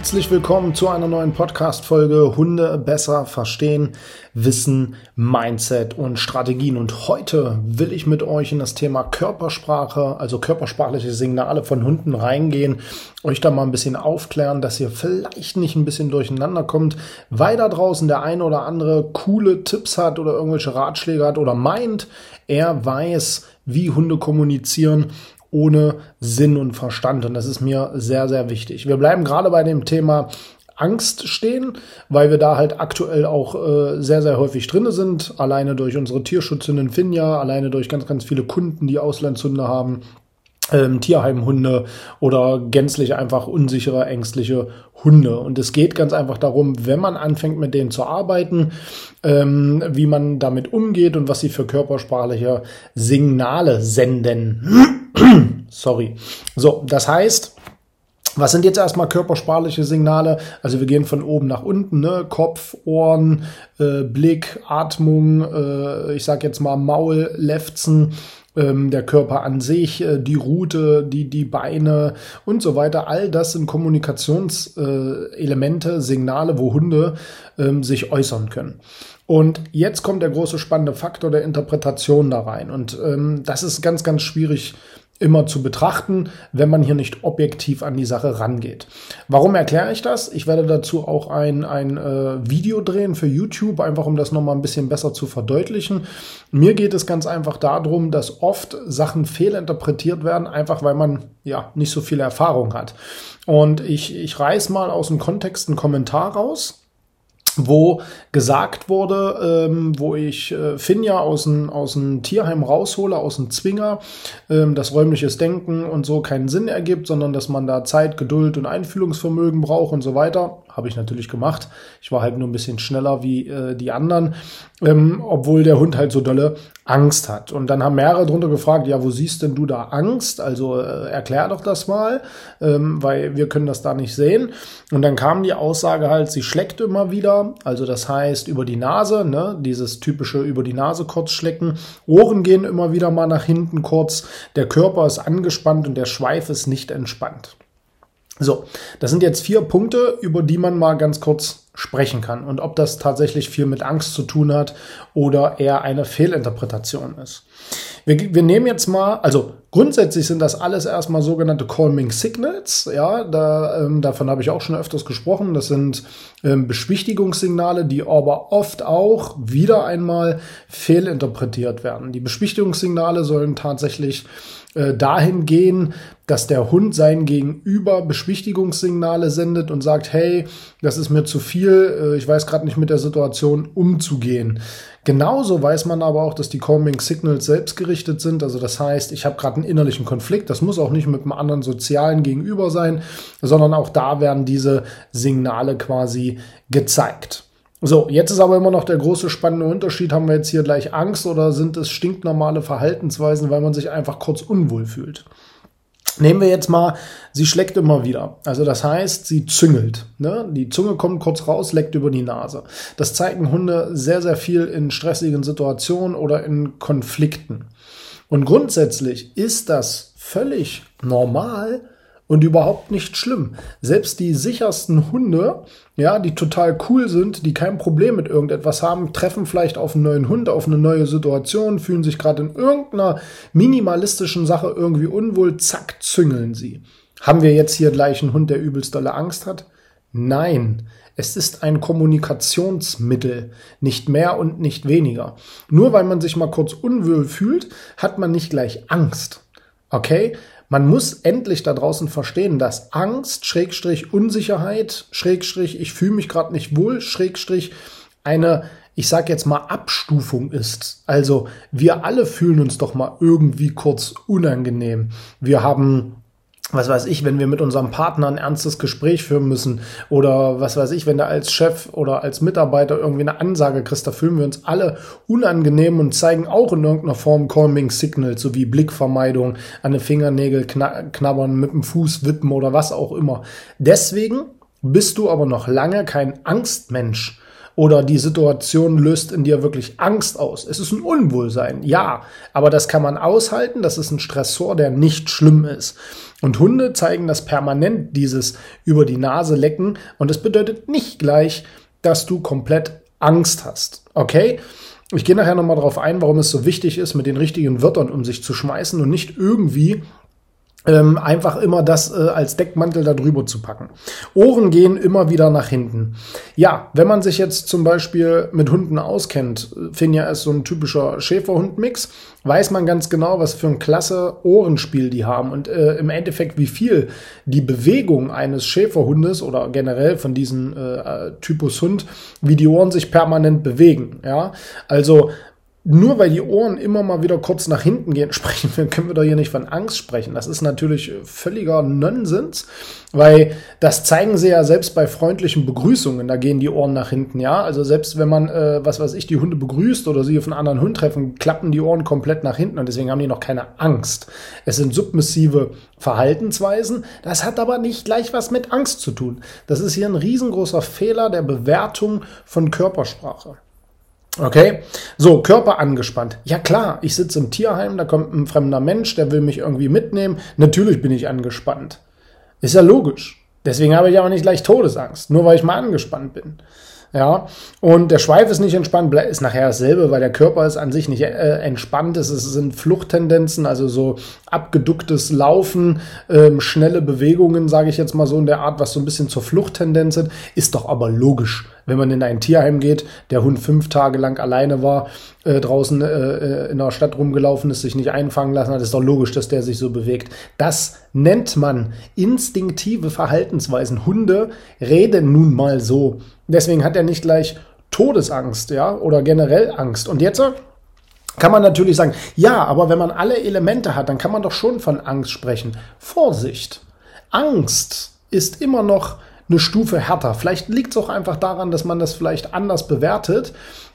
Herzlich willkommen zu einer neuen Podcast-Folge Hunde besser verstehen, Wissen, Mindset und Strategien. Und heute will ich mit euch in das Thema Körpersprache, also körpersprachliche Signale von Hunden reingehen, euch da mal ein bisschen aufklären, dass ihr vielleicht nicht ein bisschen durcheinander kommt, weil da draußen der eine oder andere coole Tipps hat oder irgendwelche Ratschläge hat oder meint, er weiß, wie Hunde kommunizieren ohne Sinn und Verstand. Und das ist mir sehr, sehr wichtig. Wir bleiben gerade bei dem Thema Angst stehen, weil wir da halt aktuell auch äh, sehr, sehr häufig drinne sind. Alleine durch unsere Tierschutzhündin Finja, alleine durch ganz, ganz viele Kunden, die Auslandshunde haben ähm, Tierheimhunde oder gänzlich einfach unsichere, ängstliche Hunde. Und es geht ganz einfach darum, wenn man anfängt mit denen zu arbeiten, ähm, wie man damit umgeht und was sie für körpersprachliche Signale senden. Sorry. So, das heißt, was sind jetzt erstmal körpersprachliche Signale? Also wir gehen von oben nach unten, ne? Kopf, Ohren, äh, Blick, Atmung, äh, ich sag jetzt mal Maul, Lefzen, ähm, der Körper an sich, äh, die Route, die, die Beine und so weiter. All das sind Kommunikationselemente, Signale, wo Hunde ähm, sich äußern können. Und jetzt kommt der große spannende Faktor der Interpretation da rein. Und ähm, das ist ganz, ganz schwierig immer zu betrachten, wenn man hier nicht objektiv an die Sache rangeht. Warum erkläre ich das? Ich werde dazu auch ein, ein äh, Video drehen für YouTube, einfach um das nochmal ein bisschen besser zu verdeutlichen. Mir geht es ganz einfach darum, dass oft Sachen fehlinterpretiert werden, einfach weil man ja nicht so viel Erfahrung hat. Und ich, ich reiß mal aus dem Kontext einen Kommentar raus wo gesagt wurde, ähm, wo ich äh, Finja aus dem aus Tierheim raushole, aus dem Zwinger, ähm, dass räumliches Denken und so keinen Sinn ergibt, sondern dass man da Zeit, Geduld und Einfühlungsvermögen braucht und so weiter. Habe ich natürlich gemacht. Ich war halt nur ein bisschen schneller wie äh, die anderen, ähm, obwohl der Hund halt so dolle Angst hat. Und dann haben mehrere drunter gefragt, ja, wo siehst denn du da Angst? Also äh, erklär doch das mal, ähm, weil wir können das da nicht sehen. Und dann kam die Aussage halt, sie schleckt immer wieder. Also das heißt über die Nase, ne, dieses typische über die Nase kurz schlecken. Ohren gehen immer wieder mal nach hinten kurz. Der Körper ist angespannt und der Schweif ist nicht entspannt. So, das sind jetzt vier Punkte, über die man mal ganz kurz sprechen kann und ob das tatsächlich viel mit Angst zu tun hat oder eher eine Fehlinterpretation ist. Wir, wir nehmen jetzt mal, also grundsätzlich sind das alles erstmal sogenannte Calming Signals, ja, da, ähm, davon habe ich auch schon öfters gesprochen. Das sind ähm, Beschwichtigungssignale, die aber oft auch wieder einmal fehlinterpretiert werden. Die Beschwichtigungssignale sollen tatsächlich äh, dahin gehen, dass der Hund sein Gegenüber Beschwichtigungssignale sendet und sagt, hey, das ist mir zu viel, äh, ich weiß gerade nicht mit der Situation umzugehen. Genauso weiß man aber auch, dass die Calming Signals selbstgerichtet sind. Also das heißt, ich habe gerade einen innerlichen Konflikt. Das muss auch nicht mit einem anderen sozialen Gegenüber sein, sondern auch da werden diese Signale quasi gezeigt. So, jetzt ist aber immer noch der große spannende Unterschied. Haben wir jetzt hier gleich Angst oder sind es stinknormale Verhaltensweisen, weil man sich einfach kurz unwohl fühlt? Nehmen wir jetzt mal, sie schlägt immer wieder. Also das heißt, sie züngelt. Ne? Die Zunge kommt kurz raus, leckt über die Nase. Das zeigen Hunde sehr, sehr viel in stressigen Situationen oder in Konflikten. Und grundsätzlich ist das völlig normal, und überhaupt nicht schlimm. Selbst die sichersten Hunde, ja, die total cool sind, die kein Problem mit irgendetwas haben, treffen vielleicht auf einen neuen Hund, auf eine neue Situation, fühlen sich gerade in irgendeiner minimalistischen Sache irgendwie unwohl, zack, züngeln sie. Haben wir jetzt hier gleich einen Hund, der übelst dolle Angst hat? Nein. Es ist ein Kommunikationsmittel, nicht mehr und nicht weniger. Nur weil man sich mal kurz unwohl fühlt, hat man nicht gleich Angst. Okay? Man muss endlich da draußen verstehen, dass Angst, Schrägstrich, Unsicherheit, Schrägstrich, ich fühle mich gerade nicht wohl, Schrägstrich, eine, ich sag jetzt mal, Abstufung ist. Also wir alle fühlen uns doch mal irgendwie kurz unangenehm. Wir haben was weiß ich, wenn wir mit unserem Partner ein ernstes Gespräch führen müssen oder was weiß ich, wenn du als Chef oder als Mitarbeiter irgendwie eine Ansage kriegst, da fühlen wir uns alle unangenehm und zeigen auch in irgendeiner Form Calming Signals, so wie Blickvermeidung, an den Fingernägel knabbern, mit dem Fuß wippen oder was auch immer. Deswegen bist du aber noch lange kein Angstmensch oder die Situation löst in dir wirklich Angst aus. Es ist ein Unwohlsein, ja, aber das kann man aushalten, das ist ein Stressor, der nicht schlimm ist. Und Hunde zeigen das permanent, dieses über die Nase lecken. Und es bedeutet nicht gleich, dass du komplett Angst hast. Okay? Ich gehe nachher nochmal darauf ein, warum es so wichtig ist, mit den richtigen Wörtern um sich zu schmeißen und nicht irgendwie ähm, einfach immer das äh, als Deckmantel darüber zu packen. Ohren gehen immer wieder nach hinten. Ja, wenn man sich jetzt zum Beispiel mit Hunden auskennt, Finja ist so ein typischer Schäferhund-Mix, weiß man ganz genau, was für ein klasse Ohrenspiel die haben und äh, im Endeffekt, wie viel die Bewegung eines Schäferhundes oder generell von diesem äh, Typus Hund, wie die Ohren sich permanent bewegen. Ja, also nur weil die Ohren immer mal wieder kurz nach hinten gehen, sprechen wir, können wir doch hier nicht von Angst sprechen. Das ist natürlich völliger Nonsens, weil das zeigen sie ja selbst bei freundlichen Begrüßungen. Da gehen die Ohren nach hinten, ja. Also selbst wenn man, äh, was weiß ich, die Hunde begrüßt oder sie auf einen anderen Hund treffen, klappen die Ohren komplett nach hinten und deswegen haben die noch keine Angst. Es sind submissive Verhaltensweisen. Das hat aber nicht gleich was mit Angst zu tun. Das ist hier ein riesengroßer Fehler der Bewertung von Körpersprache. Okay, so, Körper angespannt. Ja klar, ich sitze im Tierheim, da kommt ein fremder Mensch, der will mich irgendwie mitnehmen. Natürlich bin ich angespannt. Ist ja logisch. Deswegen habe ich aber nicht gleich Todesangst, nur weil ich mal angespannt bin. Ja, und der Schweif ist nicht entspannt, ist nachher dasselbe, weil der Körper ist an sich nicht äh, entspannt. Es sind Fluchttendenzen, also so abgeducktes Laufen, ähm, schnelle Bewegungen, sage ich jetzt mal so in der Art, was so ein bisschen zur Fluchttendenz sind, ist doch aber logisch. Wenn man in ein Tierheim geht, der Hund fünf Tage lang alleine war, äh, draußen äh, äh in der Stadt rumgelaufen ist, sich nicht einfangen lassen hat, ist doch logisch, dass der sich so bewegt. Das nennt man instinktive Verhaltensweisen. Hunde reden nun mal so. Deswegen hat er nicht gleich Todesangst, ja, oder generell Angst. Und jetzt kann man natürlich sagen, ja, aber wenn man alle Elemente hat, dann kann man doch schon von Angst sprechen. Vorsicht! Angst ist immer noch eine Stufe härter. Vielleicht liegt es auch einfach daran, dass man das vielleicht anders bewertet.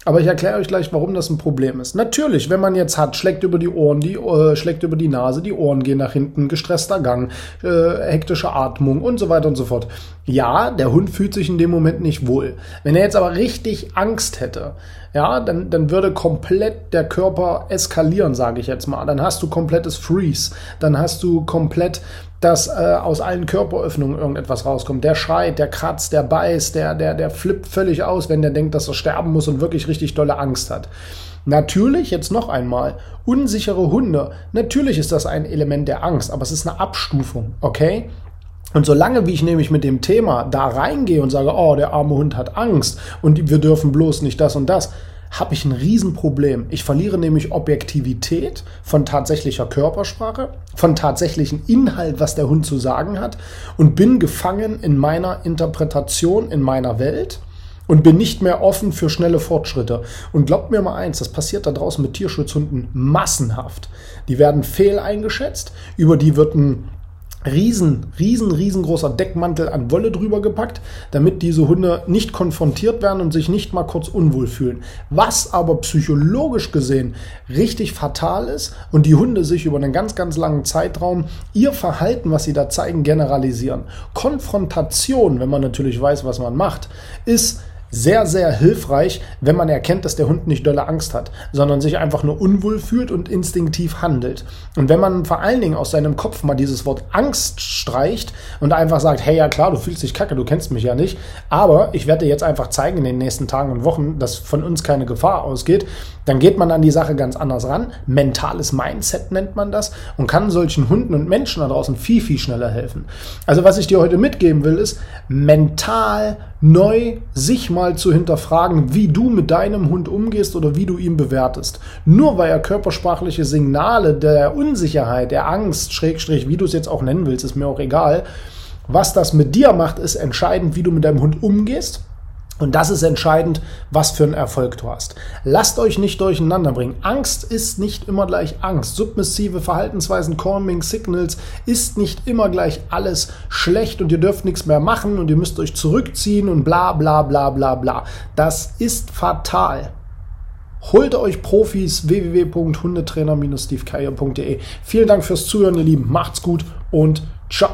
Aber ich erkläre euch gleich, warum das ein Problem ist. Natürlich, wenn man jetzt hat, schlägt über die Ohren, die äh, schlägt über die Nase, die Ohren gehen nach hinten, gestresster Gang, äh, hektische Atmung und so weiter und so fort. Ja, der Hund fühlt sich in dem Moment nicht wohl. Wenn er jetzt aber richtig Angst hätte, ja, dann, dann würde komplett der Körper eskalieren, sage ich jetzt mal. Dann hast du komplettes Freeze. Dann hast du komplett dass äh, aus allen Körperöffnungen irgendetwas rauskommt. Der schreit, der kratzt, der beißt, der, der, der flippt völlig aus, wenn der denkt, dass er sterben muss und wirklich richtig dolle Angst hat. Natürlich, jetzt noch einmal, unsichere Hunde. Natürlich ist das ein Element der Angst, aber es ist eine Abstufung, okay? Und solange wie ich nämlich mit dem Thema da reingehe und sage, oh, der arme Hund hat Angst und wir dürfen bloß nicht das und das, habe ich ein Riesenproblem. Ich verliere nämlich Objektivität von tatsächlicher Körpersprache, von tatsächlichen Inhalt, was der Hund zu sagen hat und bin gefangen in meiner Interpretation, in meiner Welt und bin nicht mehr offen für schnelle Fortschritte. Und glaubt mir mal eins, das passiert da draußen mit Tierschutzhunden massenhaft. Die werden fehl eingeschätzt, über die wird ein riesen, riesen, riesengroßer Deckmantel an Wolle drüber gepackt, damit diese Hunde nicht konfrontiert werden und sich nicht mal kurz unwohl fühlen. Was aber psychologisch gesehen richtig fatal ist und die Hunde sich über einen ganz, ganz langen Zeitraum ihr Verhalten, was sie da zeigen, generalisieren. Konfrontation, wenn man natürlich weiß, was man macht, ist sehr, sehr hilfreich, wenn man erkennt, dass der Hund nicht dolle Angst hat, sondern sich einfach nur unwohl fühlt und instinktiv handelt. Und wenn man vor allen Dingen aus seinem Kopf mal dieses Wort Angst streicht und einfach sagt, hey, ja klar, du fühlst dich kacke, du kennst mich ja nicht, aber ich werde dir jetzt einfach zeigen in den nächsten Tagen und Wochen, dass von uns keine Gefahr ausgeht, dann geht man an die Sache ganz anders ran. Mentales Mindset nennt man das und kann solchen Hunden und Menschen da draußen viel, viel schneller helfen. Also was ich dir heute mitgeben will, ist mental neu sich mal zu hinterfragen, wie du mit deinem Hund umgehst oder wie du ihn bewertest. Nur weil er körpersprachliche Signale der Unsicherheit, der Angst, Schrägstrich, wie du es jetzt auch nennen willst, ist mir auch egal. Was das mit dir macht, ist entscheidend, wie du mit deinem Hund umgehst und das ist entscheidend, was für einen Erfolg du hast. Lasst euch nicht durcheinander bringen. Angst ist nicht immer gleich Angst. Submissive Verhaltensweisen, Calming Signals ist nicht immer gleich alles schlecht und ihr dürft nichts mehr machen und ihr müsst euch zurückziehen und bla bla bla bla bla. Das ist fatal. Holt euch Profis www.hundetrainer-stevekeier.de. Vielen Dank fürs Zuhören, ihr Lieben. Macht's gut und ciao.